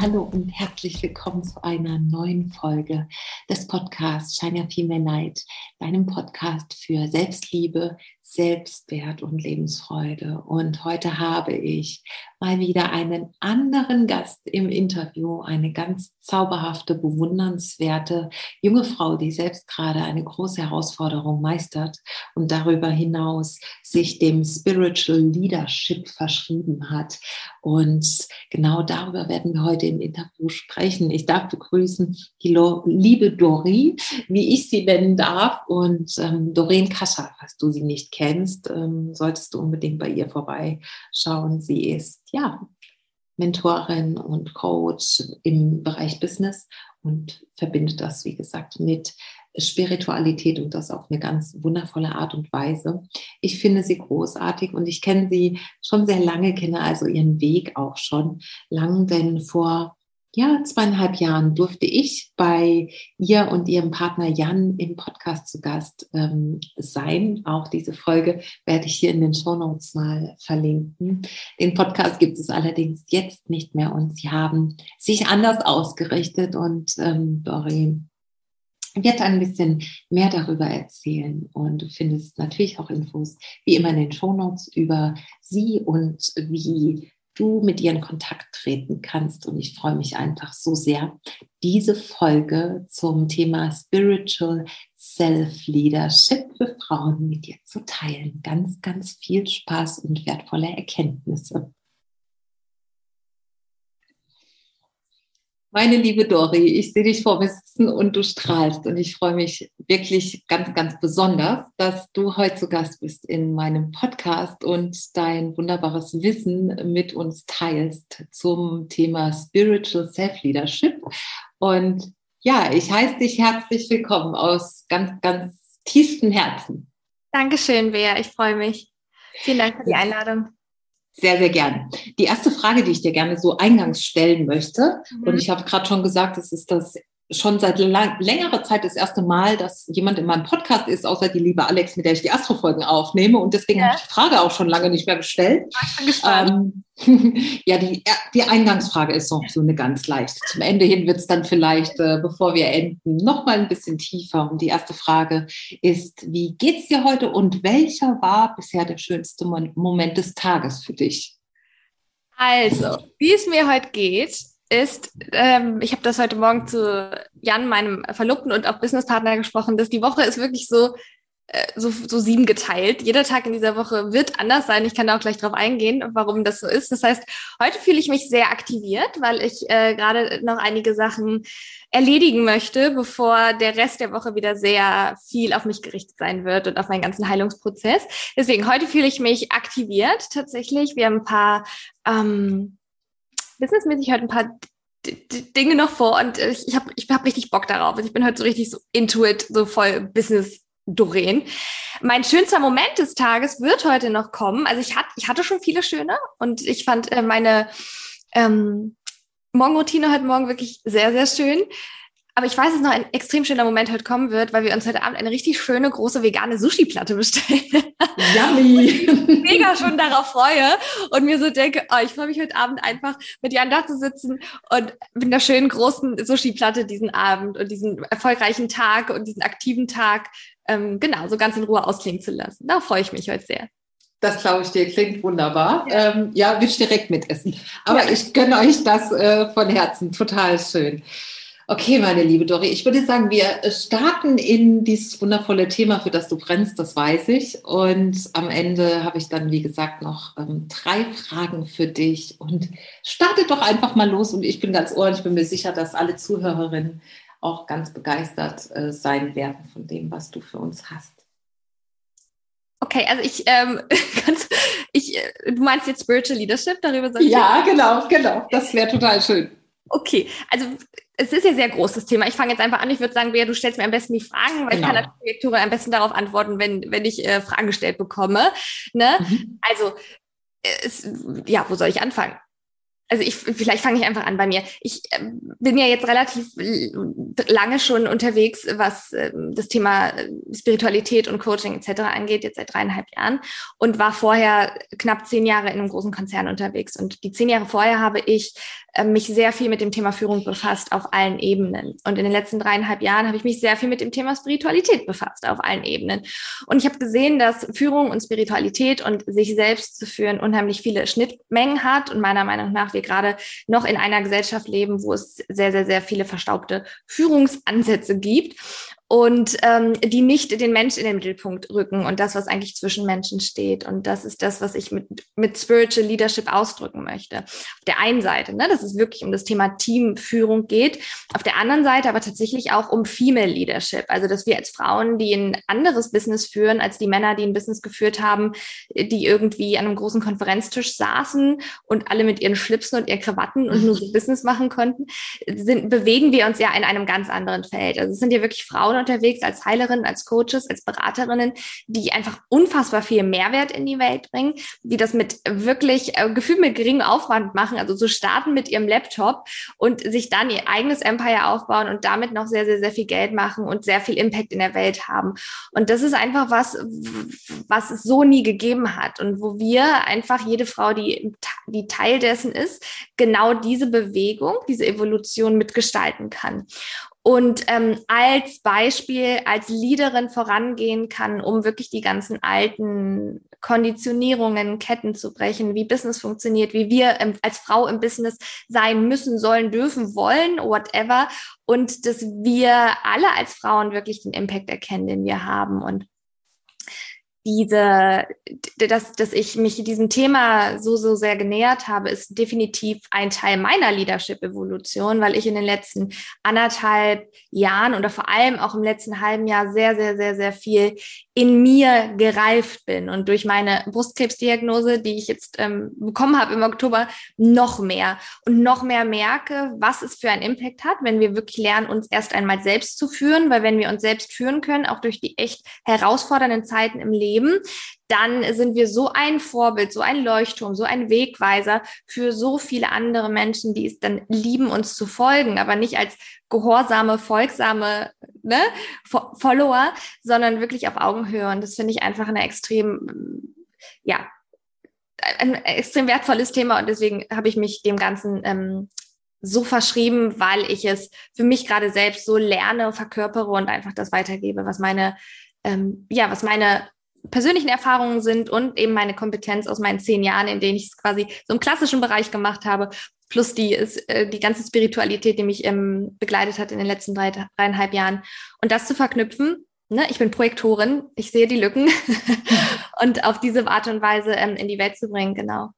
Hallo und herzlich willkommen zu einer neuen Folge des Podcasts Shine Your Female Light, deinem Podcast für Selbstliebe, Selbstwert und Lebensfreude. Und heute habe ich mal wieder einen anderen Gast im Interview, eine ganz zauberhafte, bewundernswerte junge Frau, die selbst gerade eine große Herausforderung meistert und darüber hinaus sich dem Spiritual Leadership verschrieben hat. Und genau darüber werden wir heute im Interview sprechen. Ich darf begrüßen die liebe Dori, wie ich sie nennen darf. Und ähm, Doreen Kascha, falls du sie nicht kennst, ähm, solltest du unbedingt bei ihr vorbeischauen. Sie ist ja Mentorin und Coach im Bereich Business und verbindet das, wie gesagt, mit Spiritualität und das auf eine ganz wundervolle Art und Weise. Ich finde sie großartig und ich kenne sie schon sehr lange, kenne also ihren Weg auch schon lang, denn vor ja, zweieinhalb Jahren durfte ich bei ihr und ihrem Partner Jan im Podcast zu Gast ähm, sein. Auch diese Folge werde ich hier in den Show Notes mal verlinken. Den Podcast gibt es allerdings jetzt nicht mehr und sie haben sich anders ausgerichtet und ähm, Doreen wird ein bisschen mehr darüber erzählen und du findest natürlich auch Infos wie immer in den Show Notes über sie und wie du mit ihr in Kontakt treten kannst. Und ich freue mich einfach so sehr, diese Folge zum Thema Spiritual Self-Leadership für Frauen mit dir zu teilen. Ganz, ganz viel Spaß und wertvolle Erkenntnisse. Meine liebe Dori, ich sehe dich vor mir sitzen und du strahlst und ich freue mich wirklich ganz, ganz besonders, dass du heute zu Gast bist in meinem Podcast und dein wunderbares Wissen mit uns teilst zum Thema Spiritual Self-Leadership. Und ja, ich heiße dich herzlich willkommen aus ganz, ganz tiefstem Herzen. Dankeschön, Bea, ich freue mich. Vielen Dank für die Einladung. Sehr, sehr gern. Die erste Frage, die ich dir gerne so eingangs stellen möchte, mhm. und ich habe gerade schon gesagt, es ist das schon seit lang, längerer Zeit das erste Mal, dass jemand in meinem Podcast ist, außer die liebe Alex, mit der ich die Astro-Folgen aufnehme. Und deswegen ja. habe ich die Frage auch schon lange nicht mehr gestellt. Ähm, ja, die, die Eingangsfrage ist noch so eine ganz leichte. Zum Ende hin wird es dann vielleicht, äh, bevor wir enden, noch mal ein bisschen tiefer. Und die erste Frage ist, wie geht's dir heute und welcher war bisher der schönste Moment des Tages für dich? Also, wie es mir heute geht, ist, ähm, ich habe das heute Morgen zu Jan, meinem Verlobten und auch Businesspartner gesprochen, dass die Woche ist wirklich so, äh, so, so sieben geteilt. Jeder Tag in dieser Woche wird anders sein. Ich kann da auch gleich drauf eingehen, warum das so ist. Das heißt, heute fühle ich mich sehr aktiviert, weil ich äh, gerade noch einige Sachen erledigen möchte, bevor der Rest der Woche wieder sehr viel auf mich gerichtet sein wird und auf meinen ganzen Heilungsprozess. Deswegen, heute fühle ich mich aktiviert tatsächlich. Wir haben ein paar ähm, businessmäßig heute ein paar Dinge noch vor und ich, ich habe ich hab richtig Bock darauf. Also ich bin heute so richtig so into it, so voll Business Doreen. Mein schönster Moment des Tages wird heute noch kommen. Also ich, hat, ich hatte schon viele schöne und ich fand äh, meine ähm, Morgenroutine heute Morgen wirklich sehr, sehr schön. Aber ich weiß, dass noch ein extrem schöner Moment heute kommen wird, weil wir uns heute Abend eine richtig schöne, große vegane Sushi-Platte bestellen. Yummy! ich mega schon darauf freue und mir so denke, oh, ich freue mich heute Abend einfach mit Jan da zu sitzen und mit einer schönen großen Sushi-Platte diesen Abend und diesen erfolgreichen Tag und diesen aktiven Tag, ähm, genau, so ganz in Ruhe ausklingen zu lassen. Da freue ich mich heute sehr. Das glaube ich dir, klingt wunderbar. Ja, ähm, ja will ich direkt mitessen. Aber ja. ich gönne euch das äh, von Herzen. Total schön. Okay, meine liebe Dori, ich würde sagen, wir starten in dieses wundervolle Thema, für das du brennst, das weiß ich. Und am Ende habe ich dann, wie gesagt, noch ähm, drei Fragen für dich. Und starte doch einfach mal los. Und ich bin ganz ohr, ich bin mir sicher, dass alle Zuhörerinnen auch ganz begeistert äh, sein werden von dem, was du für uns hast. Okay, also ich, ähm, ganz, ich, äh, du meinst jetzt Spiritual Leadership, darüber soll ich Ja, genau, genau. Das wäre total schön. Okay, also es ist ja sehr großes Thema. Ich fange jetzt einfach an. Ich würde sagen, Bea, du stellst mir am besten die Fragen, weil genau. ich kann als Projektore am besten darauf antworten, wenn, wenn ich äh, Fragen gestellt bekomme. Ne? Mhm. Also, es, ja, wo soll ich anfangen? Also ich, vielleicht fange ich einfach an bei mir. Ich äh, bin ja jetzt relativ lange schon unterwegs, was äh, das Thema äh, Spiritualität und Coaching etc. angeht, jetzt seit dreieinhalb Jahren und war vorher knapp zehn Jahre in einem großen Konzern unterwegs. Und die zehn Jahre vorher habe ich äh, mich sehr viel mit dem Thema Führung befasst auf allen Ebenen. Und in den letzten dreieinhalb Jahren habe ich mich sehr viel mit dem Thema Spiritualität befasst auf allen Ebenen. Und ich habe gesehen, dass Führung und Spiritualität und sich selbst zu führen unheimlich viele Schnittmengen hat und meiner Meinung nach wir gerade noch in einer Gesellschaft leben, wo es sehr, sehr, sehr viele verstaubte Führungsansätze gibt und ähm, die nicht den Mensch in den Mittelpunkt rücken und das, was eigentlich zwischen Menschen steht. Und das ist das, was ich mit, mit Spiritual Leadership ausdrücken möchte. Auf der einen Seite, ne, dass es wirklich um das Thema Teamführung geht. Auf der anderen Seite aber tatsächlich auch um Female Leadership. Also, dass wir als Frauen, die ein anderes Business führen, als die Männer, die ein Business geführt haben, die irgendwie an einem großen Konferenztisch saßen und alle mit ihren Schlipsen und ihren Krawatten und nur so Business machen konnten, sind, bewegen wir uns ja in einem ganz anderen Feld. Also, es sind ja wirklich Frauen unterwegs als Heilerinnen, als Coaches, als Beraterinnen, die einfach unfassbar viel Mehrwert in die Welt bringen, die das mit wirklich äh, gefühlt mit geringem Aufwand machen, also so starten mit ihrem Laptop und sich dann ihr eigenes Empire aufbauen und damit noch sehr, sehr, sehr viel Geld machen und sehr viel Impact in der Welt haben. Und das ist einfach was, was es so nie gegeben hat und wo wir einfach jede Frau, die, die Teil dessen ist, genau diese Bewegung, diese Evolution mitgestalten kann und ähm, als Beispiel, als Leaderin vorangehen kann, um wirklich die ganzen alten Konditionierungen, Ketten zu brechen, wie Business funktioniert, wie wir ähm, als Frau im Business sein müssen, sollen, dürfen, wollen, whatever. Und dass wir alle als Frauen wirklich den Impact erkennen, den wir haben. Und diese, dass, dass ich mich diesem Thema so, so sehr genähert habe, ist definitiv ein Teil meiner Leadership-Evolution, weil ich in den letzten anderthalb Jahren oder vor allem auch im letzten halben Jahr sehr, sehr, sehr, sehr viel in mir gereift bin und durch meine Brustkrebsdiagnose, die ich jetzt ähm, bekommen habe im Oktober, noch mehr und noch mehr merke, was es für einen Impact hat, wenn wir wirklich lernen, uns erst einmal selbst zu führen, weil wenn wir uns selbst führen können, auch durch die echt herausfordernden Zeiten im Leben, dann sind wir so ein Vorbild, so ein Leuchtturm, so ein Wegweiser für so viele andere Menschen, die es dann lieben, uns zu folgen, aber nicht als gehorsame, folgsame ne, Follower, sondern wirklich auf Augenhöhe. Und das finde ich einfach eine extrem, ja, ein extrem wertvolles Thema und deswegen habe ich mich dem Ganzen ähm, so verschrieben, weil ich es für mich gerade selbst so lerne, verkörpere und einfach das weitergebe, was meine, ähm, ja, was meine persönlichen Erfahrungen sind und eben meine Kompetenz aus meinen zehn Jahren, in denen ich es quasi so im klassischen Bereich gemacht habe, plus die, ist, äh, die ganze Spiritualität, die mich ähm, begleitet hat in den letzten drei, dreieinhalb Jahren. Und das zu verknüpfen, ne, ich bin Projektorin, ich sehe die Lücken und auf diese Art und Weise ähm, in die Welt zu bringen, genau.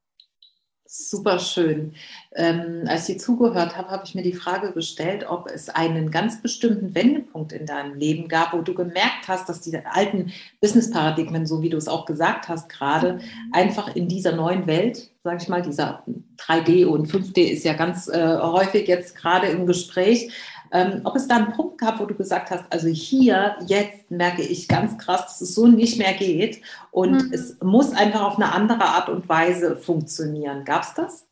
Super schön. Ähm, als ich zugehört habe, habe ich mir die Frage gestellt, ob es einen ganz bestimmten Wendepunkt in deinem Leben gab, wo du gemerkt hast, dass die alten Business-Paradigmen, so wie du es auch gesagt hast gerade, mhm. einfach in dieser neuen Welt, sage ich mal, dieser 3D und 5D ist ja ganz äh, häufig jetzt gerade im Gespräch, ähm, ob es da einen Punkt gab, wo du gesagt hast, also hier, jetzt merke ich ganz krass, dass es so nicht mehr geht und mhm. es muss einfach auf eine andere Art und Weise funktionieren. Gab es das?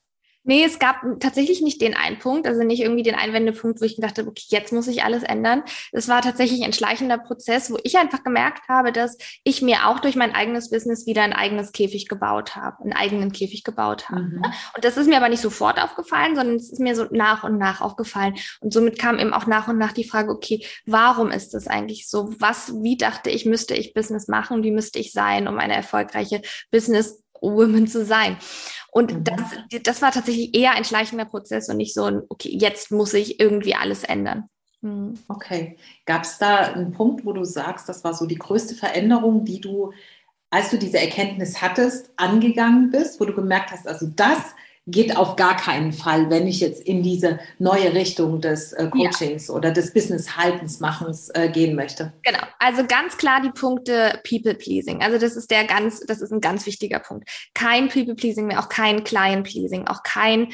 Nee, es gab tatsächlich nicht den einen Punkt, also nicht irgendwie den Einwendepunkt, wo ich dachte, okay, jetzt muss ich alles ändern. Es war tatsächlich ein schleichender Prozess, wo ich einfach gemerkt habe, dass ich mir auch durch mein eigenes Business wieder ein eigenes Käfig gebaut habe, einen eigenen Käfig gebaut habe. Mhm. Und das ist mir aber nicht sofort aufgefallen, sondern es ist mir so nach und nach aufgefallen. Und somit kam eben auch nach und nach die Frage, okay, warum ist das eigentlich so? Was, wie dachte ich, müsste ich Business machen? Wie müsste ich sein, um eine erfolgreiche Business Woman zu sein? Und mhm. das, das war tatsächlich eher ein schleichender Prozess und nicht so ein, okay, jetzt muss ich irgendwie alles ändern. Mhm. Okay. Gab es da einen Punkt, wo du sagst, das war so die größte Veränderung, die du, als du diese Erkenntnis hattest, angegangen bist, wo du gemerkt hast, also das geht auf gar keinen Fall, wenn ich jetzt in diese neue Richtung des äh, Coachings ja. oder des Business-Haltens-Machens äh, gehen möchte. Genau, also ganz klar die Punkte People-Pleasing. Also das ist der ganz, das ist ein ganz wichtiger Punkt. Kein People-Pleasing mehr, auch kein Client-Pleasing, auch kein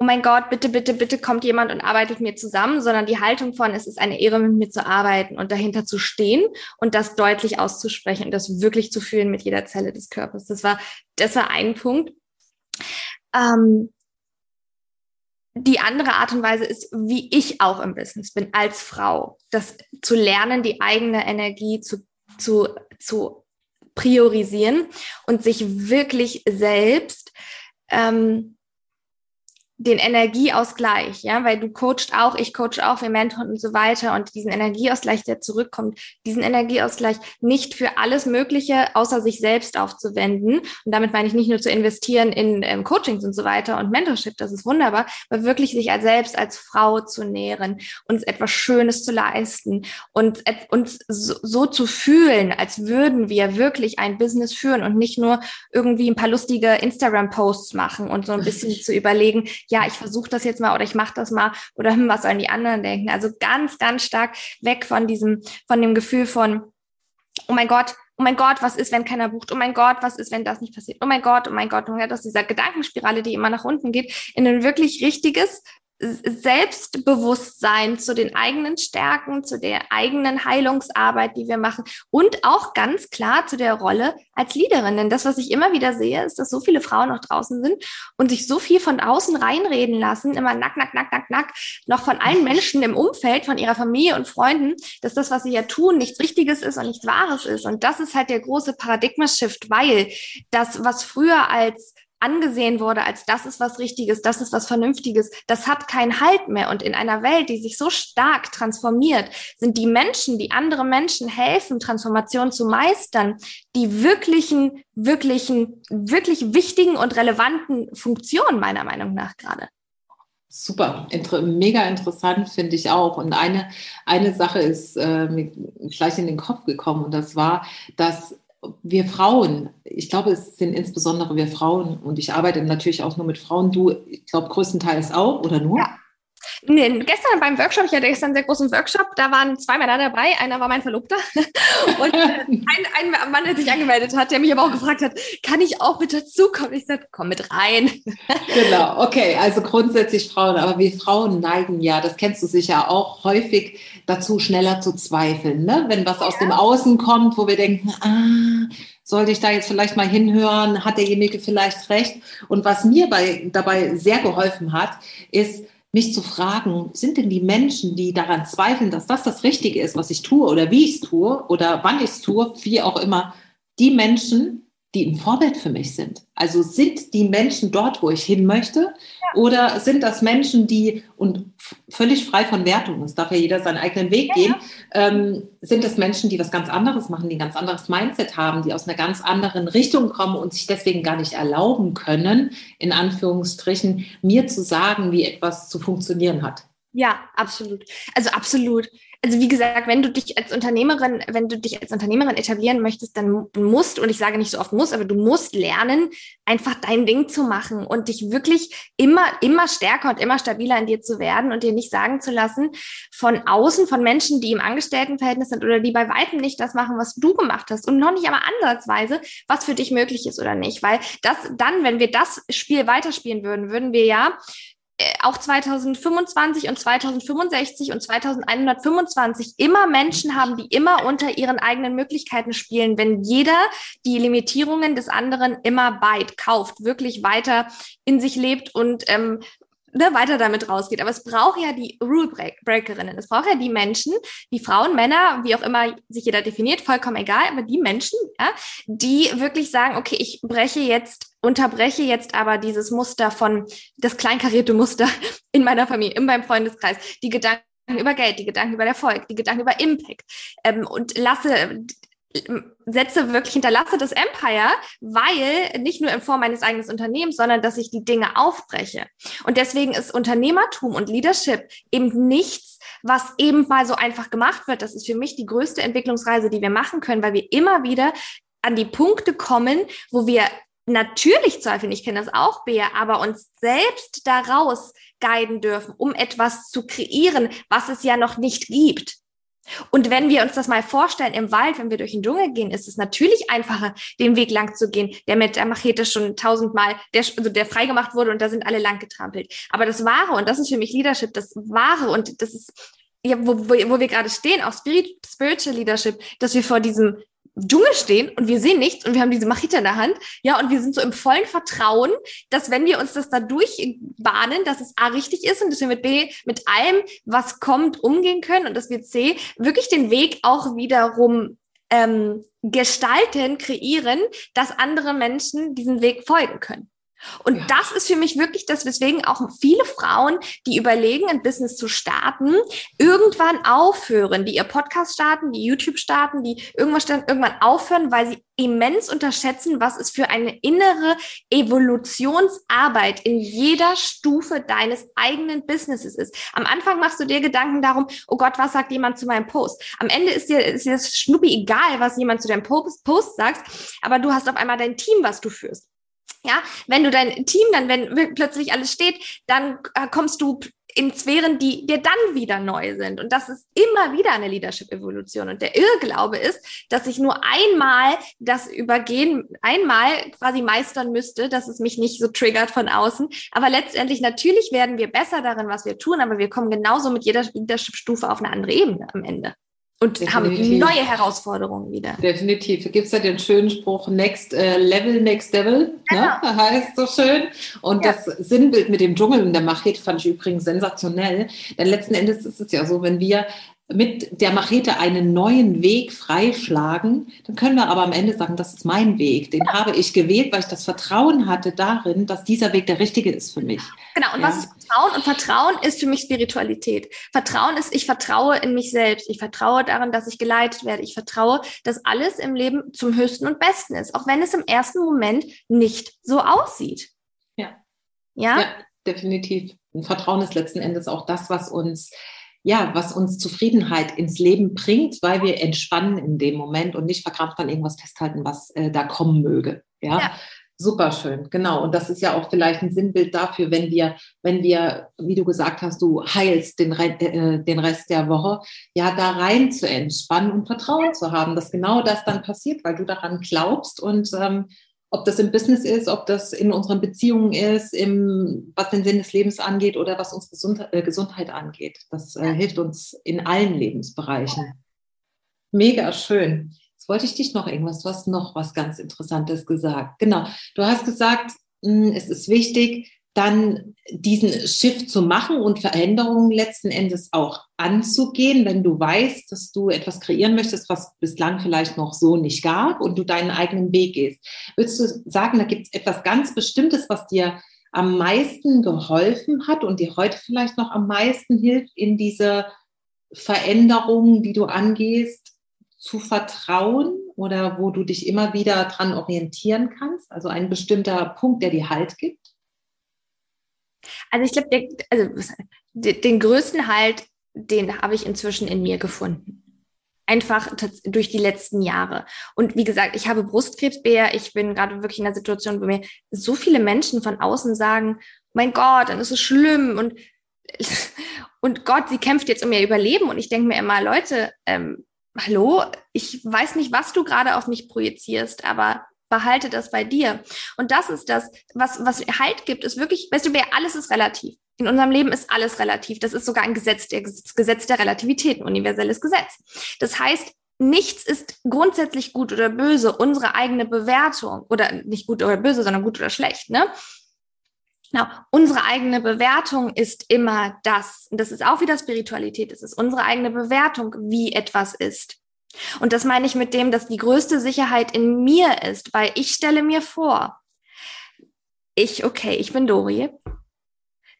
oh mein Gott, bitte, bitte, bitte kommt jemand und arbeitet mir zusammen, sondern die Haltung von, es ist eine Ehre, mit mir zu arbeiten und dahinter zu stehen und das deutlich auszusprechen und das wirklich zu fühlen mit jeder Zelle des Körpers. Das war, das war ein Punkt. Ähm, die andere Art und Weise ist, wie ich auch im Business bin als Frau, das zu lernen, die eigene Energie zu, zu, zu priorisieren und sich wirklich selbst ähm, den Energieausgleich, ja, weil du coachst auch, ich coach auch, wir mentoren und so weiter und diesen Energieausgleich, der zurückkommt, diesen Energieausgleich nicht für alles Mögliche außer sich selbst aufzuwenden. Und damit meine ich nicht nur zu investieren in ähm, Coachings und so weiter und Mentorship, das ist wunderbar, aber wirklich sich als selbst als Frau zu nähren, uns etwas Schönes zu leisten und uns so, so zu fühlen, als würden wir wirklich ein Business führen und nicht nur irgendwie ein paar lustige Instagram-Posts machen und so ein bisschen zu überlegen, ja, ich versuche das jetzt mal oder ich mache das mal oder hm, was sollen die anderen denken? Also ganz, ganz stark weg von diesem, von dem Gefühl von, oh mein Gott, oh mein Gott, was ist, wenn keiner bucht? Oh mein Gott, was ist, wenn das nicht passiert? Oh mein Gott, oh mein Gott, Gott, aus dieser Gedankenspirale, die immer nach unten geht, in ein wirklich richtiges, Selbstbewusstsein zu den eigenen Stärken, zu der eigenen Heilungsarbeit, die wir machen und auch ganz klar zu der Rolle als Leaderin. Denn das, was ich immer wieder sehe, ist, dass so viele Frauen noch draußen sind und sich so viel von außen reinreden lassen, immer nack, nack, nack, nack, nack, noch von allen Menschen im Umfeld, von ihrer Familie und Freunden, dass das, was sie ja tun, nichts Richtiges ist und nichts Wahres ist. Und das ist halt der große Paradigma-Shift, weil das, was früher als angesehen wurde als das ist was Richtiges, das ist was Vernünftiges, das hat keinen Halt mehr. Und in einer Welt, die sich so stark transformiert, sind die Menschen, die andere Menschen helfen, Transformation zu meistern, die wirklichen, wirklichen, wirklich wichtigen und relevanten Funktionen meiner Meinung nach gerade. Super, inter mega interessant finde ich auch. Und eine, eine Sache ist äh, mir gleich in den Kopf gekommen und das war, dass wir Frauen, ich glaube, es sind insbesondere wir Frauen, und ich arbeite natürlich auch nur mit Frauen, du, ich glaube, größtenteils auch, oder nur? Ja. Nee, gestern beim Workshop, ich hatte gestern einen sehr großen Workshop, da waren zwei Männer dabei, einer war mein Verlobter und äh, ein, ein, Mann, der sich angemeldet hat, der mich aber auch gefragt hat, kann ich auch mit dazukommen? Ich sagte, komm mit rein. genau, okay, also grundsätzlich Frauen, aber wir Frauen neigen ja, das kennst du sicher auch, häufig dazu, schneller zu zweifeln, ne? wenn was aus dem Außen kommt, wo wir denken, ah, sollte ich da jetzt vielleicht mal hinhören, hat derjenige vielleicht recht? Und was mir bei, dabei sehr geholfen hat, ist, mich zu fragen, sind denn die Menschen, die daran zweifeln, dass das das Richtige ist, was ich tue oder wie ich es tue oder wann ich es tue, wie auch immer, die Menschen, die ein Vorbild für mich sind. Also sind die Menschen dort, wo ich hin möchte? Ja. Oder sind das Menschen, die, und völlig frei von Wertung, es darf ja jeder seinen eigenen Weg ja, gehen, ja. Ähm, sind es Menschen, die was ganz anderes machen, die ein ganz anderes Mindset haben, die aus einer ganz anderen Richtung kommen und sich deswegen gar nicht erlauben können, in Anführungsstrichen, mir zu sagen, wie etwas zu funktionieren hat? Ja, absolut. Also absolut also wie gesagt, wenn du dich als Unternehmerin, wenn du dich als Unternehmerin etablieren möchtest, dann musst, und ich sage nicht so oft muss, aber du musst lernen, einfach dein Ding zu machen und dich wirklich immer, immer stärker und immer stabiler in dir zu werden und dir nicht sagen zu lassen von außen, von Menschen, die im Angestelltenverhältnis sind oder die bei weitem nicht das machen, was du gemacht hast und noch nicht aber ansatzweise, was für dich möglich ist oder nicht. Weil das dann, wenn wir das Spiel weiterspielen würden, würden wir ja auch 2025 und 2065 und 2125 immer Menschen haben, die immer unter ihren eigenen Möglichkeiten spielen, wenn jeder die Limitierungen des anderen immer beit, kauft, wirklich weiter in sich lebt und ähm, ne, weiter damit rausgeht. Aber es braucht ja die Rule Breakerinnen. Es braucht ja die Menschen, die Frauen, Männer, wie auch immer sich jeder definiert, vollkommen egal, aber die Menschen, ja, die wirklich sagen, okay, ich breche jetzt, unterbreche jetzt aber dieses Muster von, das kleinkarierte Muster in meiner Familie, in meinem Freundeskreis, die Gedanken über Geld, die Gedanken über Erfolg, die Gedanken über Impact ähm, und lasse setze wirklich, hinterlasse das Empire, weil nicht nur in Form meines eigenen Unternehmens, sondern dass ich die Dinge aufbreche. Und deswegen ist Unternehmertum und Leadership eben nichts, was eben mal so einfach gemacht wird. Das ist für mich die größte Entwicklungsreise, die wir machen können, weil wir immer wieder an die Punkte kommen, wo wir natürlich zweifeln, ich kenne das auch, Bea, aber uns selbst daraus guiden dürfen, um etwas zu kreieren, was es ja noch nicht gibt. Und wenn wir uns das mal vorstellen, im Wald, wenn wir durch den Dschungel gehen, ist es natürlich einfacher, den Weg lang zu gehen, der mit der Machete schon tausendmal, der, also der freigemacht wurde und da sind alle lang getrampelt. Aber das Wahre, und das ist für mich Leadership, das Wahre, und das ist, ja, wo, wo, wo wir gerade stehen, auch Spirit, Spiritual Leadership, dass wir vor diesem Dschungel stehen und wir sehen nichts und wir haben diese Machete in der Hand. Ja, und wir sind so im vollen Vertrauen, dass wenn wir uns das da durchbahnen, dass es A richtig ist und dass wir mit B, mit allem, was kommt, umgehen können und dass wir C, wirklich den Weg auch wiederum ähm, gestalten, kreieren, dass andere Menschen diesen Weg folgen können. Und ja. das ist für mich wirklich das, weswegen auch viele Frauen, die überlegen, ein Business zu starten, irgendwann aufhören, die ihr Podcast starten, die YouTube starten, die irgendwas starten, irgendwann aufhören, weil sie immens unterschätzen, was es für eine innere Evolutionsarbeit in jeder Stufe deines eigenen Businesses ist. Am Anfang machst du dir Gedanken darum, oh Gott, was sagt jemand zu meinem Post? Am Ende ist dir, ist dir das Schnuppi egal, was jemand zu deinem Post, Post sagt, aber du hast auf einmal dein Team, was du führst. Ja, wenn du dein Team dann, wenn plötzlich alles steht, dann äh, kommst du in Sphären, die dir dann wieder neu sind. Und das ist immer wieder eine Leadership-Evolution. Und der Irrglaube ist, dass ich nur einmal das übergehen, einmal quasi meistern müsste, dass es mich nicht so triggert von außen. Aber letztendlich, natürlich werden wir besser darin, was wir tun, aber wir kommen genauso mit jeder Leadership-Stufe auf eine andere Ebene am Ende und Definitiv. haben neue Herausforderungen wieder. Definitiv. Gibt es ja den schönen Spruch, Next äh, Level, Next Devil, ne? genau. ne? heißt so schön. Und ja. das Sinnbild mit dem Dschungel und der Machete fand ich übrigens sensationell. Denn letzten Endes ist es ja so, wenn wir mit der Machete einen neuen Weg freischlagen, dann können wir aber am Ende sagen, das ist mein Weg. Den habe ich gewählt, weil ich das Vertrauen hatte darin, dass dieser Weg der richtige ist für mich. Genau, und ja. was ist Vertrauen? Und Vertrauen ist für mich Spiritualität. Vertrauen ist, ich vertraue in mich selbst. Ich vertraue daran, dass ich geleitet werde. Ich vertraue, dass alles im Leben zum Höchsten und Besten ist, auch wenn es im ersten Moment nicht so aussieht. Ja. Ja, ja definitiv. Und Vertrauen ist letzten Endes auch das, was uns ja, was uns Zufriedenheit ins Leben bringt, weil wir entspannen in dem Moment und nicht verkrampft an irgendwas festhalten, was äh, da kommen möge. Ja. ja. Super schön, genau. Und das ist ja auch vielleicht ein Sinnbild dafür, wenn wir, wenn wir, wie du gesagt hast, du heilst den, äh, den Rest der Woche, ja, da rein zu entspannen und Vertrauen zu haben, dass genau das dann passiert, weil du daran glaubst und ähm, ob das im Business ist, ob das in unseren Beziehungen ist, im, was den Sinn des Lebens angeht oder was unsere Gesundheit, äh, Gesundheit angeht. Das äh, hilft uns in allen Lebensbereichen. Mega schön. Jetzt wollte ich dich noch irgendwas, du hast noch was ganz Interessantes gesagt. Genau, du hast gesagt, mh, hm, es ist wichtig, dann diesen Shift zu machen und Veränderungen letzten Endes auch anzugehen, wenn du weißt, dass du etwas kreieren möchtest, was bislang vielleicht noch so nicht gab und du deinen eigenen Weg gehst. Würdest du sagen, da gibt es etwas ganz Bestimmtes, was dir am meisten geholfen hat und dir heute vielleicht noch am meisten hilft, in diese Veränderungen, die du angehst, zu vertrauen oder wo du dich immer wieder dran orientieren kannst? Also ein bestimmter Punkt, der dir Halt gibt? Also ich glaube, also den größten Halt, den habe ich inzwischen in mir gefunden. Einfach durch die letzten Jahre. Und wie gesagt, ich habe Brustkrebsbär. Ich bin gerade wirklich in einer Situation, wo mir so viele Menschen von außen sagen, mein Gott, dann ist es schlimm und, und Gott, sie kämpft jetzt um ihr Überleben. Und ich denke mir immer, Leute, ähm, hallo, ich weiß nicht, was du gerade auf mich projizierst, aber behalte das bei dir. Und das ist das, was, was Halt gibt, ist wirklich, weißt du, wer alles ist relativ. In unserem Leben ist alles relativ. Das ist sogar ein Gesetz, der Gesetz der Relativität, ein universelles Gesetz. Das heißt, nichts ist grundsätzlich gut oder böse, unsere eigene Bewertung oder nicht gut oder böse, sondern gut oder schlecht, ne? Genau. Unsere eigene Bewertung ist immer das. Und das ist auch wieder Spiritualität. Es ist unsere eigene Bewertung, wie etwas ist. Und das meine ich mit dem, dass die größte Sicherheit in mir ist, weil ich stelle mir vor, ich, okay, ich bin Dori,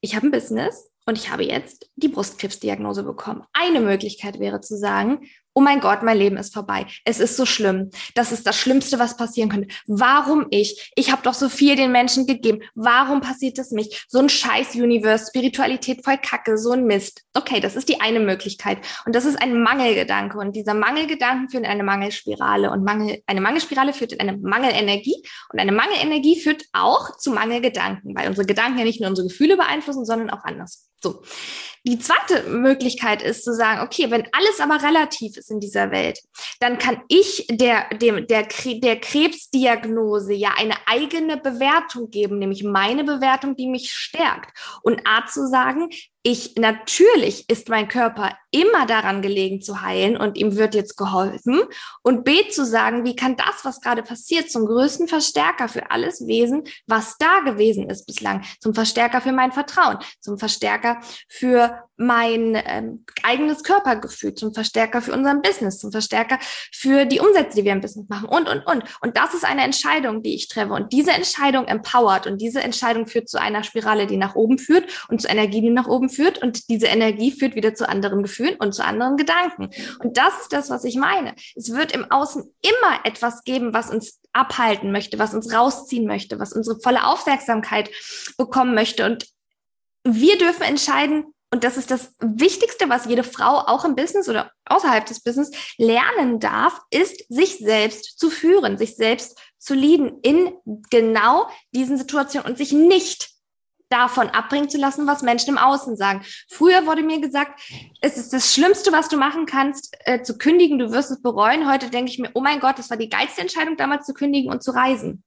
ich habe ein Business und ich habe jetzt die Brustkrebsdiagnose bekommen. Eine Möglichkeit wäre zu sagen, oh mein Gott, mein Leben ist vorbei. Es ist so schlimm. Das ist das Schlimmste, was passieren könnte. Warum ich? Ich habe doch so viel den Menschen gegeben. Warum passiert das mich? So ein scheiß Universe, Spiritualität voll Kacke, so ein Mist. Okay, das ist die eine Möglichkeit. Und das ist ein Mangelgedanke. Und dieser Mangelgedanken führt in eine Mangelspirale. Und Mangel, eine Mangelspirale führt in eine Mangelenergie. Und eine Mangelenergie führt auch zu Mangelgedanken, weil unsere Gedanken ja nicht nur unsere Gefühle beeinflussen, sondern auch anders. So. Die zweite Möglichkeit ist zu sagen, okay, wenn alles aber relativ ist in dieser Welt, dann kann ich der, dem, der, der Krebsdiagnose ja eine eigene Bewertung geben, nämlich meine Bewertung, die mich stärkt. Und A zu sagen, ich natürlich ist mein Körper immer daran gelegen zu heilen und ihm wird jetzt geholfen. Und B zu sagen, wie kann das, was gerade passiert, zum größten Verstärker für alles Wesen, was da gewesen ist bislang, zum Verstärker für mein Vertrauen, zum Verstärker für mein ähm, eigenes Körpergefühl, zum Verstärker für unseren Business, zum Verstärker für die Umsätze, die wir im Business machen und, und, und. Und das ist eine Entscheidung, die ich treffe. Und diese Entscheidung empowert und diese Entscheidung führt zu einer Spirale, die nach oben führt und zu Energie, die nach oben führt. Und diese Energie führt wieder zu anderen Gefühlen und zu anderen Gedanken. Und das ist das, was ich meine. Es wird im Außen immer etwas geben, was uns abhalten möchte, was uns rausziehen möchte, was unsere volle Aufmerksamkeit bekommen möchte. Und wir dürfen entscheiden, und das ist das Wichtigste, was jede Frau auch im Business oder außerhalb des Business lernen darf, ist, sich selbst zu führen, sich selbst zu lieben in genau diesen Situationen und sich nicht davon abbringen zu lassen, was Menschen im Außen sagen. Früher wurde mir gesagt, es ist das Schlimmste, was du machen kannst, äh, zu kündigen, du wirst es bereuen. Heute denke ich mir, oh mein Gott, das war die geilste Entscheidung damals zu kündigen und zu reisen.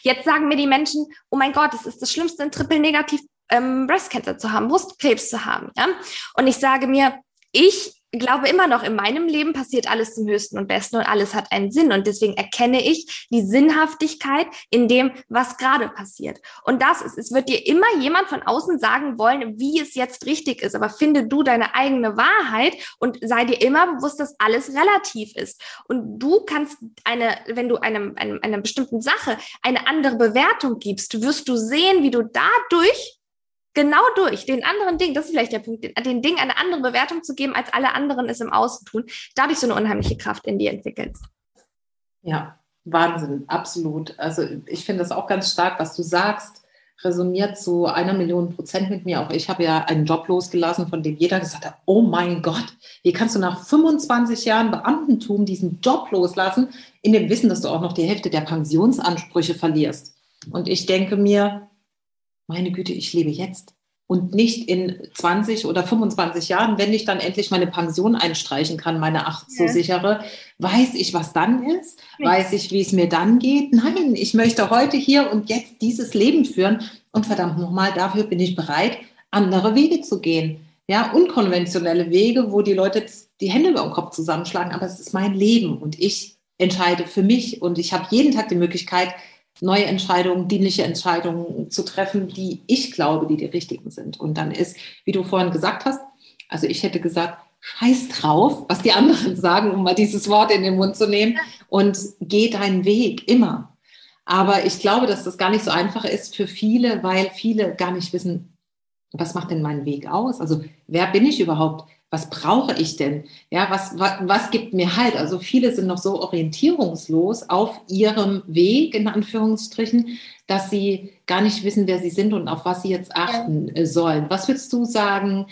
Jetzt sagen mir die Menschen, oh mein Gott, es ist das Schlimmste, ein Triple negativ ähm, Brustcancer zu haben, Brustkrebs zu haben. Ja? Und ich sage mir, ich glaube immer noch, in meinem Leben passiert alles zum Höchsten und Besten und alles hat einen Sinn. Und deswegen erkenne ich die Sinnhaftigkeit in dem, was gerade passiert. Und das ist, es wird dir immer jemand von außen sagen wollen, wie es jetzt richtig ist. Aber finde du deine eigene Wahrheit und sei dir immer bewusst, dass alles relativ ist. Und du kannst eine, wenn du einem, einem einer bestimmten Sache eine andere Bewertung gibst, wirst du sehen, wie du dadurch genau durch den anderen Ding, das ist vielleicht der Punkt, den, den Ding eine andere Bewertung zu geben, als alle anderen es im Außen tun, dadurch so eine unheimliche Kraft in dir entwickelst. Ja, Wahnsinn, absolut. Also ich finde das auch ganz stark, was du sagst, resoniert zu einer Million Prozent mit mir. Auch ich habe ja einen Job losgelassen, von dem jeder gesagt hat, oh mein Gott, wie kannst du nach 25 Jahren Beamtentum diesen Job loslassen, in dem Wissen, dass du auch noch die Hälfte der Pensionsansprüche verlierst. Und ich denke mir, meine Güte, ich lebe jetzt und nicht in 20 oder 25 Jahren, wenn ich dann endlich meine Pension einstreichen kann, meine acht so sichere, weiß ich, was dann ist? Ja. Weiß ich, wie es mir dann geht? Nein, ich möchte heute hier und jetzt dieses Leben führen und verdammt nochmal, dafür bin ich bereit, andere Wege zu gehen. Ja, unkonventionelle Wege, wo die Leute die Hände über den Kopf zusammenschlagen, aber es ist mein Leben und ich entscheide für mich und ich habe jeden Tag die Möglichkeit, neue Entscheidungen, dienliche Entscheidungen zu treffen, die ich glaube, die die richtigen sind. Und dann ist, wie du vorhin gesagt hast, also ich hätte gesagt, scheiß drauf, was die anderen sagen, um mal dieses Wort in den Mund zu nehmen und geh deinen Weg immer. Aber ich glaube, dass das gar nicht so einfach ist für viele, weil viele gar nicht wissen, was macht denn mein Weg aus? Also wer bin ich überhaupt? Was brauche ich denn? Ja, was, was, was gibt mir halt? Also viele sind noch so orientierungslos auf ihrem Weg, in Anführungsstrichen, dass sie gar nicht wissen, wer sie sind und auf was sie jetzt achten ja. sollen. Was würdest du sagen,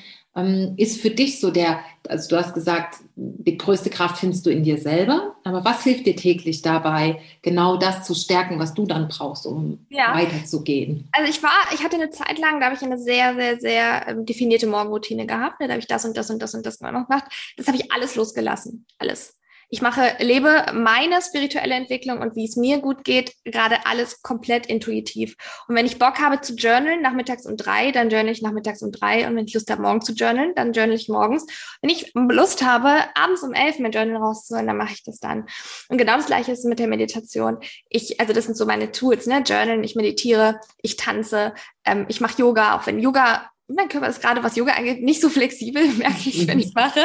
ist für dich so der, also du hast gesagt, die größte Kraft findest du in dir selber, aber was hilft dir täglich dabei, genau das zu stärken, was du dann brauchst, um ja. weiterzugehen? Also ich war, ich hatte eine Zeit lang, da habe ich eine sehr, sehr, sehr ähm, definierte Morgenroutine gehabt, ne? da habe ich das und das und das und das gemacht. Das habe ich alles losgelassen, alles. Ich mache, lebe meine spirituelle Entwicklung und wie es mir gut geht, gerade alles komplett intuitiv. Und wenn ich Bock habe zu journalen, nachmittags um drei, dann journal ich nachmittags um drei. Und wenn ich Lust habe, morgen zu journalen, dann journal ich morgens. Wenn ich Lust habe, abends um elf mein Journal rauszuholen, dann mache ich das dann. Und genau das Gleiche ist mit der Meditation. Ich, also das sind so meine Tools, ne? Journalen, ich meditiere, ich tanze, ähm, ich mache Yoga, auch wenn Yoga mein Körper ist gerade, was Yoga angeht, nicht so flexibel, merke ich, wenn ich es mache.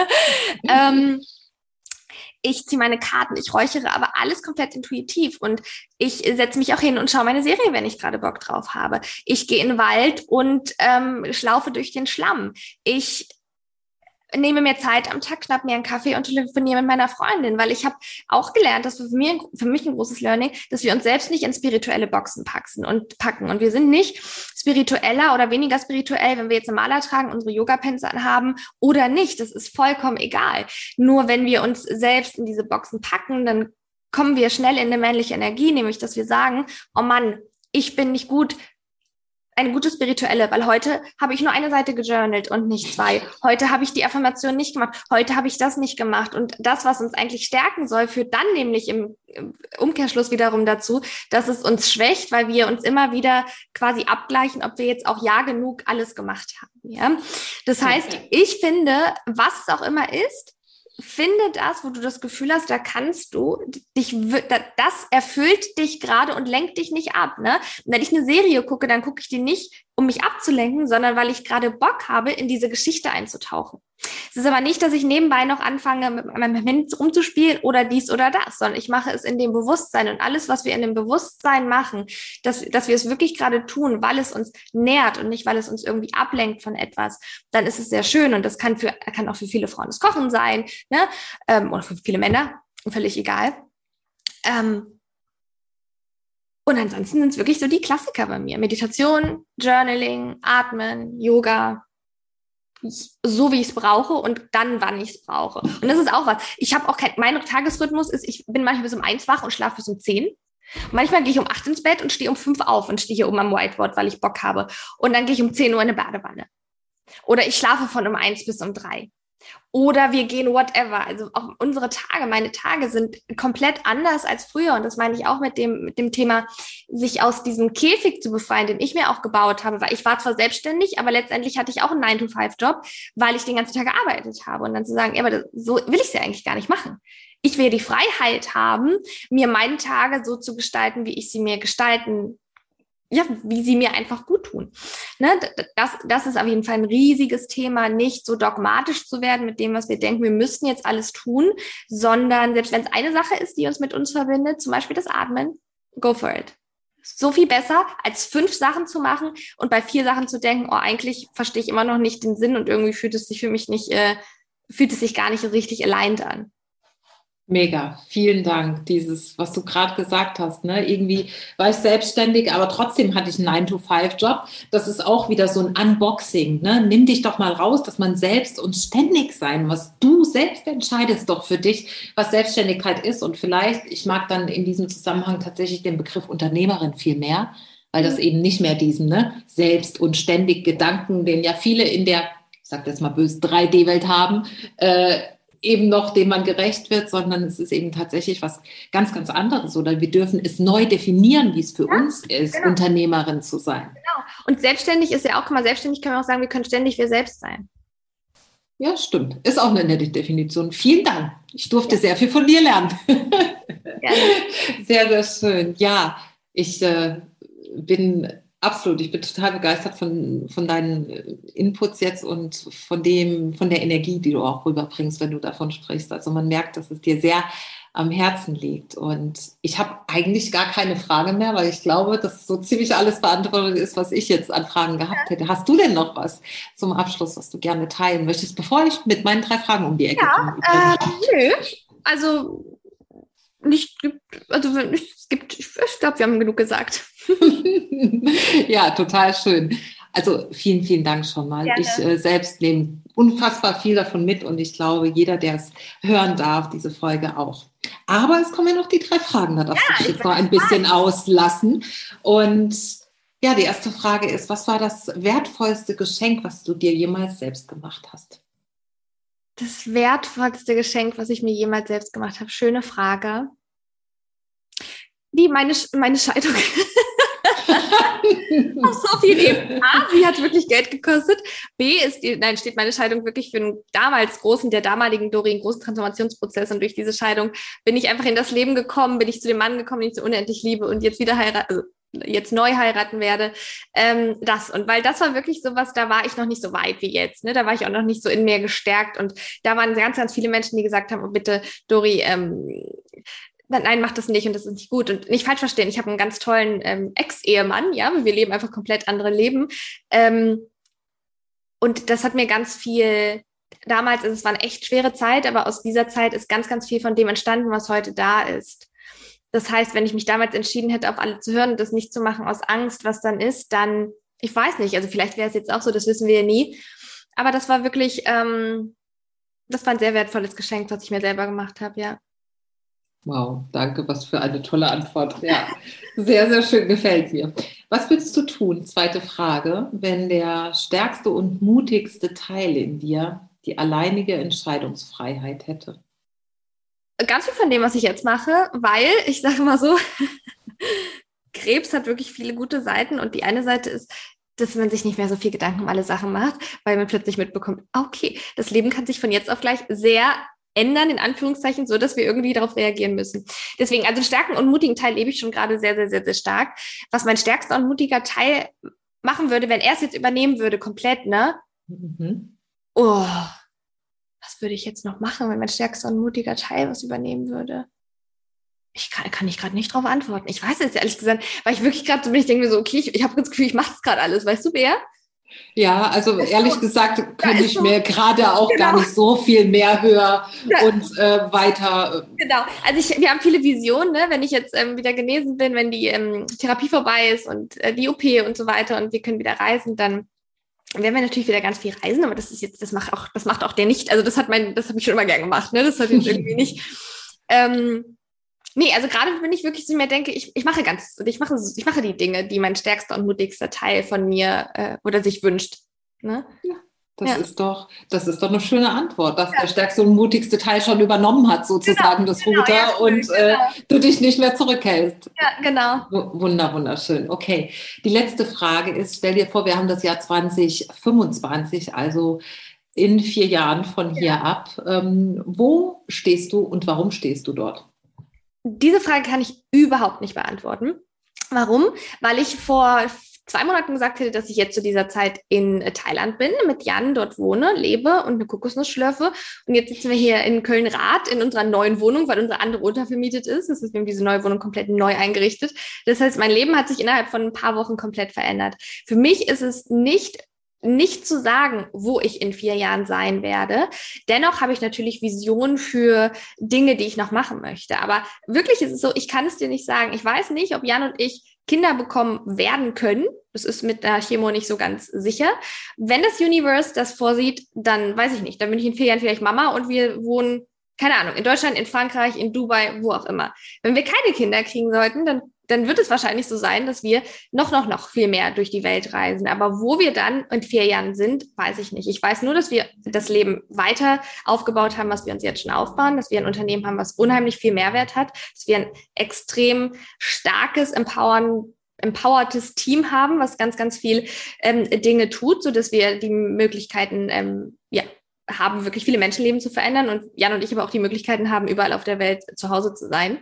ähm, ich ziehe meine Karten, ich räuchere, aber alles komplett intuitiv und ich setze mich auch hin und schaue meine Serie, wenn ich gerade Bock drauf habe. Ich gehe in den Wald und ähm, schlaufe durch den Schlamm. Ich nehme mir Zeit am Tag, knapp mir einen Kaffee und telefoniere mit meiner Freundin, weil ich habe auch gelernt, dass für, mir, für mich ein großes Learning, dass wir uns selbst nicht in spirituelle Boxen packen und packen. Und wir sind nicht spiritueller oder weniger spirituell, wenn wir jetzt eine Maler tragen, unsere Yoga-Pants anhaben oder nicht. Das ist vollkommen egal. Nur wenn wir uns selbst in diese Boxen packen, dann kommen wir schnell in eine männliche Energie, nämlich dass wir sagen, oh Mann, ich bin nicht gut eine gute spirituelle, weil heute habe ich nur eine Seite gejournalt und nicht zwei. Heute habe ich die Affirmation nicht gemacht. Heute habe ich das nicht gemacht. Und das, was uns eigentlich stärken soll, führt dann nämlich im, Umkehrschluss wiederum dazu, dass es uns schwächt, weil wir uns immer wieder quasi abgleichen, ob wir jetzt auch ja genug alles gemacht haben. Ja? Das heißt, ich finde, was es auch immer ist, finde das, wo du das Gefühl hast, da kannst du dich, das erfüllt dich gerade und lenkt dich nicht ab. Ne? wenn ich eine Serie gucke, dann gucke ich die nicht, um mich abzulenken, sondern weil ich gerade Bock habe, in diese Geschichte einzutauchen. Es ist aber nicht, dass ich nebenbei noch anfange, mit meinem Handy rumzuspielen oder dies oder das, sondern ich mache es in dem Bewusstsein und alles, was wir in dem Bewusstsein machen, dass, dass wir es wirklich gerade tun, weil es uns nährt und nicht, weil es uns irgendwie ablenkt von etwas, dann ist es sehr schön und das kann für, kann auch für viele Frauen das Kochen sein, ne, ähm, oder für viele Männer, völlig egal. Ähm, und ansonsten sind es wirklich so die Klassiker bei mir. Meditation, Journaling, Atmen, Yoga, so wie ich es brauche und dann, wann ich es brauche. Und das ist auch was. Ich habe auch kein, mein Tagesrhythmus ist, ich bin manchmal bis um eins wach und schlafe bis um zehn. Manchmal gehe ich um acht ins Bett und stehe um fünf auf und stehe hier oben am Whiteboard, weil ich Bock habe. Und dann gehe ich um zehn Uhr in eine Badewanne. Oder ich schlafe von um eins bis um drei. Oder wir gehen whatever. Also auch unsere Tage, meine Tage sind komplett anders als früher. Und das meine ich auch mit dem, mit dem Thema, sich aus diesem Käfig zu befreien, den ich mir auch gebaut habe. Weil ich war zwar selbstständig, aber letztendlich hatte ich auch einen 9-to-5-Job, weil ich den ganzen Tag gearbeitet habe. Und dann zu sagen, ja, aber das, so will ich es ja eigentlich gar nicht machen. Ich will die Freiheit haben, mir meine Tage so zu gestalten, wie ich sie mir gestalten ja, wie sie mir einfach gut tun. Ne, das, das ist auf jeden Fall ein riesiges Thema, nicht so dogmatisch zu werden mit dem, was wir denken, wir müssten jetzt alles tun, sondern selbst wenn es eine Sache ist, die uns mit uns verbindet, zum Beispiel das Atmen, go for it. So viel besser, als fünf Sachen zu machen und bei vier Sachen zu denken, oh, eigentlich verstehe ich immer noch nicht den Sinn und irgendwie fühlt es sich für mich nicht, äh, fühlt es sich gar nicht richtig aligned an. Mega, vielen Dank. Dieses, was du gerade gesagt hast, ne? Irgendwie war ich selbstständig, aber trotzdem hatte ich einen 9-to-5-Job. Das ist auch wieder so ein Unboxing. Ne? Nimm dich doch mal raus, dass man selbst und ständig sein, was du selbst entscheidest doch für dich, was Selbstständigkeit ist. Und vielleicht, ich mag dann in diesem Zusammenhang tatsächlich den Begriff Unternehmerin viel mehr, weil das mhm. eben nicht mehr diesen ne, selbst und ständig Gedanken, den ja viele in der, ich sag das mal böse, 3D-Welt haben, äh, eben noch, dem man gerecht wird, sondern es ist eben tatsächlich was ganz, ganz anderes. Oder wir dürfen es neu definieren, wie es für ja, uns ist, genau. Unternehmerin zu sein. Genau. Und selbstständig ist ja auch, man selbstständig kann man auch sagen, wir können ständig wir selbst sein. Ja, stimmt. Ist auch eine nette Definition. Vielen Dank. Ich durfte ja. sehr viel von dir lernen. sehr, sehr schön. Ja, ich äh, bin Absolut, ich bin total begeistert von, von deinen äh, Inputs jetzt und von dem, von der Energie, die du auch rüberbringst, wenn du davon sprichst. Also man merkt, dass es dir sehr am Herzen liegt. Und ich habe eigentlich gar keine Frage mehr, weil ich glaube, dass so ziemlich alles beantwortet ist, was ich jetzt an Fragen gehabt hätte. Hast du denn noch was zum Abschluss, was du gerne teilen möchtest, bevor ich mit meinen drei Fragen um die Ecke ja, komme? Äh, nö. Also nicht also es gibt, ich glaube, wir haben genug gesagt. ja, total schön. Also vielen, vielen Dank schon mal. Gerne. Ich äh, selbst nehme unfassbar viel davon mit und ich glaube, jeder, der es hören darf, diese Folge auch. Aber es kommen ja noch die drei Fragen, da darf ja, ich jetzt noch ein bisschen frei. auslassen. Und ja, die erste Frage ist, was war das wertvollste Geschenk, was du dir jemals selbst gemacht hast? Das wertvollste Geschenk, was ich mir jemals selbst gemacht habe. Schöne Frage. Die, meine, meine Scheidung. Auf so viel Ebenen. A, sie hat wirklich Geld gekostet. B, ist die, nein, steht meine Scheidung wirklich für einen damals großen, der damaligen Dori, einen großen Transformationsprozess. Und durch diese Scheidung bin ich einfach in das Leben gekommen, bin ich zu dem Mann gekommen, den ich so unendlich liebe und jetzt wieder heiraten, also jetzt neu heiraten werde. Ähm, das. Und weil das war wirklich sowas, da war ich noch nicht so weit wie jetzt. Ne? Da war ich auch noch nicht so in mir gestärkt. Und da waren ganz, ganz viele Menschen, die gesagt haben, oh bitte, Dori, ähm, nein, mach das nicht und das ist nicht gut. Und nicht falsch verstehen, ich habe einen ganz tollen ähm, Ex-Ehemann, ja, wir leben einfach komplett andere Leben. Ähm, und das hat mir ganz viel, damals, also es war eine echt schwere Zeit, aber aus dieser Zeit ist ganz, ganz viel von dem entstanden, was heute da ist. Das heißt, wenn ich mich damals entschieden hätte, auf alle zu hören und das nicht zu machen aus Angst, was dann ist, dann, ich weiß nicht, also vielleicht wäre es jetzt auch so, das wissen wir ja nie. Aber das war wirklich, ähm, das war ein sehr wertvolles Geschenk, was ich mir selber gemacht habe, ja. Wow, danke, was für eine tolle Antwort. Ja, sehr, sehr schön, gefällt mir. Was willst du tun? Zweite Frage, wenn der stärkste und mutigste Teil in dir die alleinige Entscheidungsfreiheit hätte? Ganz viel von dem, was ich jetzt mache, weil ich sage mal so, Krebs hat wirklich viele gute Seiten und die eine Seite ist, dass man sich nicht mehr so viel Gedanken um alle Sachen macht, weil man plötzlich mitbekommt, okay, das Leben kann sich von jetzt auf gleich sehr ändern, in Anführungszeichen, so dass wir irgendwie darauf reagieren müssen. Deswegen, also starken und mutigen Teil lebe ich schon gerade sehr, sehr, sehr, sehr stark. Was mein stärkster und mutiger Teil machen würde, wenn er es jetzt übernehmen würde, komplett, ne? Mhm. Oh, was würde ich jetzt noch machen, wenn mein stärkster und mutiger Teil was übernehmen würde? ich kann, kann ich gerade nicht darauf antworten. Ich weiß es ehrlich gesagt, weil ich wirklich gerade so bin, ich denke mir so, okay, ich, ich habe das Gefühl, ich mache es gerade alles. Weißt du, Bea? Ja, also ehrlich so, gesagt, könnte ich so, mir gerade auch genau. gar nicht so viel mehr höher ja. und äh, weiter. Äh, genau, also ich, wir haben viele Visionen, ne? wenn ich jetzt ähm, wieder genesen bin, wenn die ähm, Therapie vorbei ist und äh, die OP und so weiter und wir können wieder reisen, dann werden wir natürlich wieder ganz viel reisen, aber das ist jetzt, das macht auch, das macht auch der nicht, also das hat mein, das habe ich schon immer gern gemacht, ne? Das hat jetzt irgendwie nicht. Ähm, Nee, also gerade bin ich wirklich so mir denke, ich, ich mache ganz, ich mache, ich mache die Dinge, die mein stärkster und mutigster Teil von mir äh, oder sich wünscht. Ne? Ja. Das ja. ist doch, das ist doch eine schöne Antwort, dass ja. der stärkste und mutigste Teil schon übernommen hat, sozusagen genau, das genau, Ruder ja, und äh, genau. du dich nicht mehr zurückhältst. Ja, genau. Wunder, wunderschön. Okay. Die letzte Frage ist: Stell dir vor, wir haben das Jahr 2025, also in vier Jahren von hier ab. Ähm, wo stehst du und warum stehst du dort? Diese Frage kann ich überhaupt nicht beantworten. Warum? Weil ich vor zwei Monaten gesagt hätte, dass ich jetzt zu dieser Zeit in Thailand bin, mit Jan dort wohne, lebe und eine Kokosnuss schlürfe. Und jetzt sitzen wir hier in Köln-Rath in unserer neuen Wohnung, weil unsere andere untervermietet ist. Das ist, wir haben diese neue Wohnung komplett neu eingerichtet. Das heißt, mein Leben hat sich innerhalb von ein paar Wochen komplett verändert. Für mich ist es nicht nicht zu sagen, wo ich in vier Jahren sein werde. Dennoch habe ich natürlich Visionen für Dinge, die ich noch machen möchte. Aber wirklich ist es so, ich kann es dir nicht sagen. Ich weiß nicht, ob Jan und ich Kinder bekommen werden können. Das ist mit der Chemo nicht so ganz sicher. Wenn das Universe das vorsieht, dann weiß ich nicht. Dann bin ich in vier Jahren vielleicht Mama und wir wohnen, keine Ahnung, in Deutschland, in Frankreich, in Dubai, wo auch immer. Wenn wir keine Kinder kriegen sollten, dann dann wird es wahrscheinlich so sein, dass wir noch, noch, noch viel mehr durch die Welt reisen. Aber wo wir dann in vier Jahren sind, weiß ich nicht. Ich weiß nur, dass wir das Leben weiter aufgebaut haben, was wir uns jetzt schon aufbauen, dass wir ein Unternehmen haben, was unheimlich viel Mehrwert hat, dass wir ein extrem starkes, empowern, empowertes Team haben, was ganz, ganz viel ähm, Dinge tut, so dass wir die Möglichkeiten, ähm, ja, haben, wirklich viele Menschenleben zu verändern und Jan und ich aber auch die Möglichkeiten haben, überall auf der Welt zu Hause zu sein.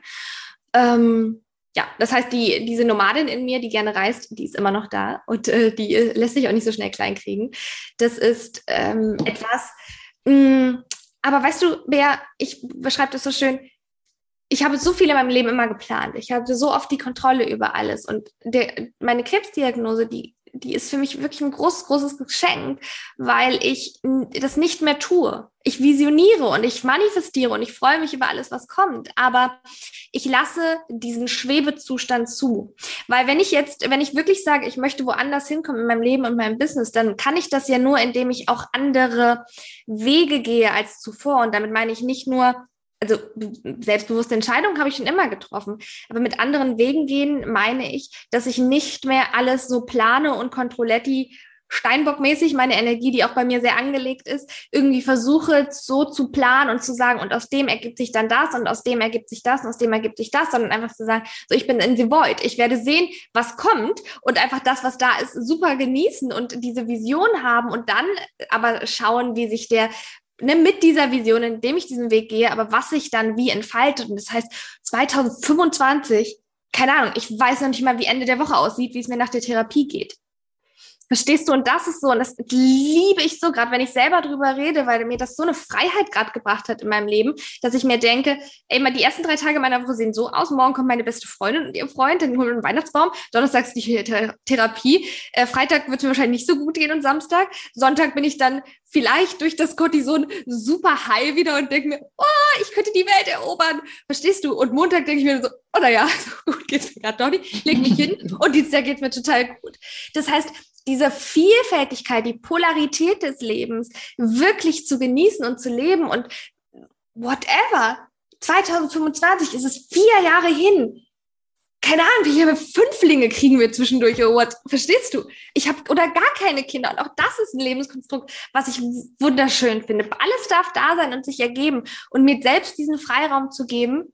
Ähm, ja, das heißt, die, diese Nomadin in mir, die gerne reist, die ist immer noch da und äh, die äh, lässt sich auch nicht so schnell kleinkriegen. Das ist ähm, etwas, mh, mm, aber weißt du, Bea, ich beschreibe das so schön, ich habe so viel in meinem Leben immer geplant. Ich hatte so oft die Kontrolle über alles. Und der, meine Krebsdiagnose, die die ist für mich wirklich ein großes, großes Geschenk, weil ich das nicht mehr tue. Ich visioniere und ich manifestiere und ich freue mich über alles, was kommt. Aber ich lasse diesen Schwebezustand zu. Weil wenn ich jetzt, wenn ich wirklich sage, ich möchte woanders hinkommen in meinem Leben und meinem Business, dann kann ich das ja nur, indem ich auch andere Wege gehe als zuvor. Und damit meine ich nicht nur, also selbstbewusste Entscheidungen habe ich schon immer getroffen. Aber mit anderen Wegen gehen meine ich, dass ich nicht mehr alles so plane und Controletti Steinbock-mäßig meine Energie, die auch bei mir sehr angelegt ist, irgendwie versuche so zu planen und zu sagen, und aus dem ergibt sich dann das und aus dem ergibt sich das und aus dem ergibt sich das, sondern einfach zu sagen, so ich bin in the void. Ich werde sehen, was kommt und einfach das, was da ist, super genießen und diese Vision haben und dann aber schauen, wie sich der ne, mit dieser Vision, indem ich diesen Weg gehe, aber was sich dann wie entfaltet. Und das heißt, 2025, keine Ahnung, ich weiß noch nicht mal, wie Ende der Woche aussieht, wie es mir nach der Therapie geht. Verstehst du? Und das ist so, und das liebe ich so, gerade wenn ich selber drüber rede, weil mir das so eine Freiheit gerade gebracht hat in meinem Leben, dass ich mir denke, ey, mal die ersten drei Tage meiner Woche sehen so aus, morgen kommt meine beste Freundin und ihr Freund, dann holen wir einen Weihnachtsbaum, Donnerstag ist die Therapie, äh, Freitag wird es mir wahrscheinlich nicht so gut gehen und Samstag, Sonntag bin ich dann vielleicht durch das Cortison super high wieder und denke mir, oh, ich könnte die Welt erobern. Verstehst du? Und Montag denke ich mir so, oh naja, so gut geht's mir gerade doch nicht. Leg mich hin und dieses Jahr geht's mir total gut. Das heißt, diese Vielfältigkeit, die Polarität des Lebens wirklich zu genießen und zu leben und whatever. 2025 ist es vier Jahre hin. keine Ahnung, wie viele Fünflinge kriegen wir zwischendurch oder what? Verstehst du? Ich habe oder gar keine Kinder. Und auch das ist ein Lebenskonstrukt, was ich wunderschön finde. Alles darf da sein und sich ergeben. Und mir selbst diesen Freiraum zu geben,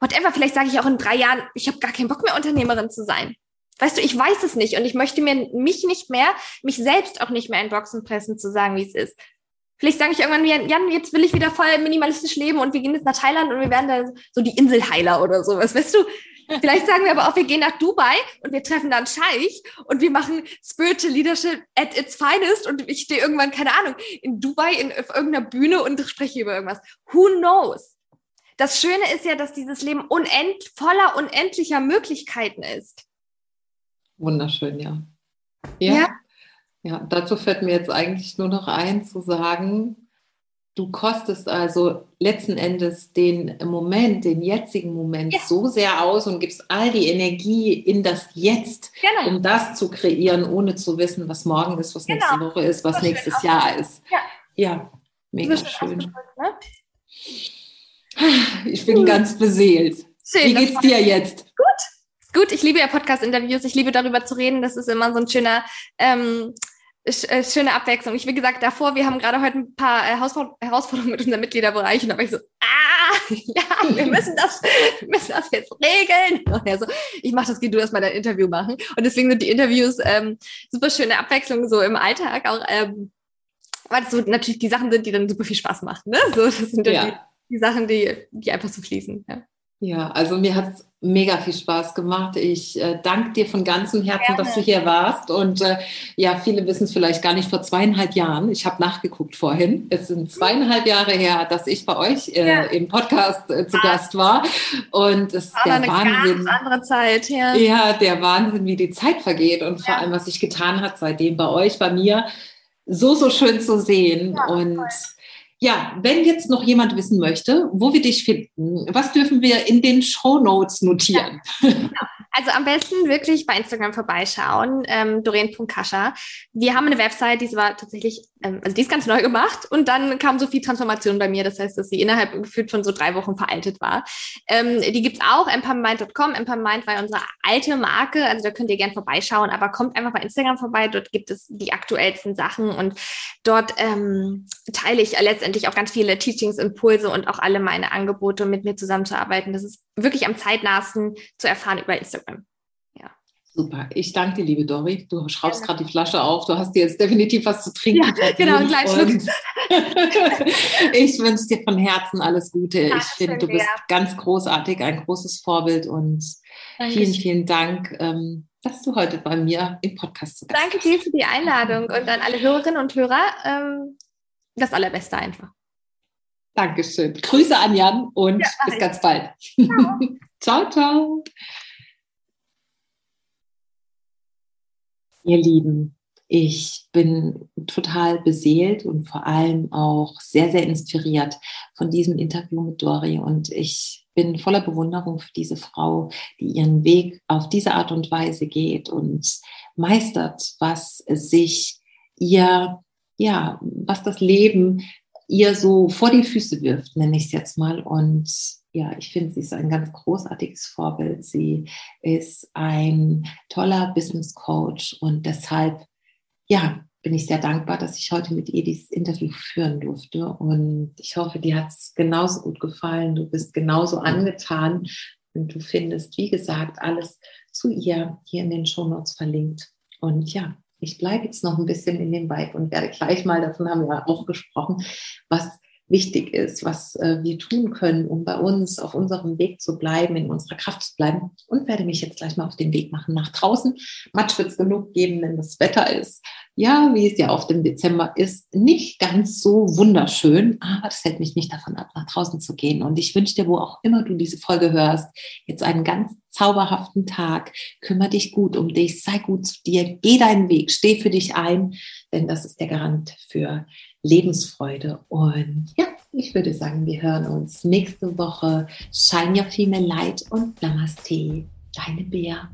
whatever, vielleicht sage ich auch in drei Jahren, ich habe gar keinen Bock mehr, Unternehmerin zu sein. Weißt du, ich weiß es nicht und ich möchte mir mich nicht mehr, mich selbst auch nicht mehr in Boxen pressen, zu sagen, wie es ist. Vielleicht sage ich irgendwann wieder, Jan, jetzt will ich wieder voll minimalistisch leben und wir gehen jetzt nach Thailand und wir werden da so die Inselheiler oder sowas. Weißt du, Vielleicht sagen wir aber auch, wir gehen nach Dubai und wir treffen dann Scheich und wir machen Spiritual Leadership at its finest und ich stehe irgendwann, keine Ahnung, in Dubai in, auf irgendeiner Bühne und spreche über irgendwas. Who knows? Das Schöne ist ja, dass dieses Leben unend, voller unendlicher Möglichkeiten ist. Wunderschön, ja. ja. Ja. Ja, dazu fällt mir jetzt eigentlich nur noch ein zu sagen, Du kostest also letzten Endes den Moment, den jetzigen Moment ja. so sehr aus und gibst all die Energie in das Jetzt, genau. um das zu kreieren, ohne zu wissen, was morgen ist, was genau. nächste Woche ist, was so nächstes Jahr ist. Ja, ja mega schön. Ne? Ich bin ganz beseelt. Schön, Wie geht's dir jetzt? Gut. Gut, ich liebe ja Podcast-Interviews. Ich liebe darüber zu reden. Das ist immer so ein schöner ähm, äh, schöne Abwechslung. Ich, wie gesagt, davor, wir haben gerade heute ein paar äh, Herausforderungen mit unserem Mitgliederbereich und da war ich so, ah, ja, wir müssen das, wir müssen das jetzt regeln. Und er so, ich mach das, geh du erstmal dein Interview machen. Und deswegen sind die Interviews ähm, super schöne Abwechslung so im Alltag auch, ähm, weil es so natürlich die Sachen sind, die dann super viel Spaß machen. Ne? So, das sind ja. die, die Sachen, die, die einfach so fließen. Ja. Ja, also mir hat es mega viel Spaß gemacht. Ich äh, danke dir von ganzem Herzen, Gerne. dass du hier warst. Und äh, ja, viele wissen es vielleicht gar nicht, vor zweieinhalb Jahren, ich habe nachgeguckt vorhin, es sind zweieinhalb Jahre her, dass ich bei euch äh, ja. im Podcast äh, zu Gast war. Und es ist der eine Wahnsinn. Ganz andere Zeit, ja. Ja, der Wahnsinn, wie die Zeit vergeht und vor allem, was sich getan hat seitdem bei euch, bei mir. So, so schön zu sehen. Ja, und toll ja, wenn jetzt noch jemand wissen möchte, wo wir dich finden, was dürfen wir in den Show Notes notieren? Ja, genau. Also am besten wirklich bei Instagram vorbeischauen, ähm, doreen.kascha. Wir haben eine Website, die war tatsächlich, ähm, also die ist ganz neu gemacht und dann kam so viel Transformation bei mir. Das heißt, dass sie innerhalb gefühlt von so drei Wochen veraltet war. Ähm, die gibt's auch, empowermind.com. Empowermind war unsere alte Marke, also da könnt ihr gerne vorbeischauen, aber kommt einfach bei Instagram vorbei. Dort gibt es die aktuellsten Sachen und dort ähm, teile ich letztendlich auch ganz viele Teachings, Impulse und auch alle meine Angebote, mit mir zusammenzuarbeiten. Das ist wirklich am zeitnahsten zu erfahren über Instagram. Ja. Super. Ich danke dir, liebe Dori. Du schraubst ja. gerade die Flasche auf. Du hast dir jetzt definitiv was zu trinken. Ja, genau, einen kleinen Schluck. ich wünsche dir von Herzen alles Gute. Danke ich finde, du bist ja. ganz großartig, ein großes Vorbild und Dankeschön. vielen, vielen Dank, ähm, dass du heute bei mir im Podcast bist. Danke dir für die Einladung und an alle Hörerinnen und Hörer. Ähm, das Allerbeste einfach. Dankeschön. Grüße an Jan und ja, bis ganz bald. Ciao. ciao, ciao. Ihr Lieben, ich bin total beseelt und vor allem auch sehr, sehr inspiriert von diesem Interview mit Dori und ich bin voller Bewunderung für diese Frau, die ihren Weg auf diese Art und Weise geht und meistert, was sich ihr, ja, was das Leben ihr so vor die Füße wirft, nenne ich es jetzt mal. Und ja, ich finde, sie ist ein ganz großartiges Vorbild. Sie ist ein toller Business Coach und deshalb, ja, bin ich sehr dankbar, dass ich heute mit ihr dieses Interview führen durfte. Und ich hoffe, dir hat es genauso gut gefallen. Du bist genauso angetan und du findest, wie gesagt, alles zu ihr hier in den Show Notes verlinkt. Und ja, ich bleibe jetzt noch ein bisschen in dem Vibe und werde gleich mal, davon haben wir auch gesprochen, was wichtig ist, was äh, wir tun können, um bei uns auf unserem Weg zu bleiben, in unserer Kraft zu bleiben und werde mich jetzt gleich mal auf den Weg machen nach draußen. Matsch wird es genug geben, wenn das Wetter ist. Ja, wie es ja auf dem Dezember ist, nicht ganz so wunderschön, aber das hält mich nicht davon ab, nach draußen zu gehen. Und ich wünsche dir, wo auch immer du diese Folge hörst, jetzt einen ganz zauberhaften Tag. Kümmer dich gut um dich, sei gut zu dir, geh deinen Weg, steh für dich ein, denn das ist der Garant für Lebensfreude. Und ja, ich würde sagen, wir hören uns nächste Woche. Shine Your Female Light und Namaste. Deine Bea.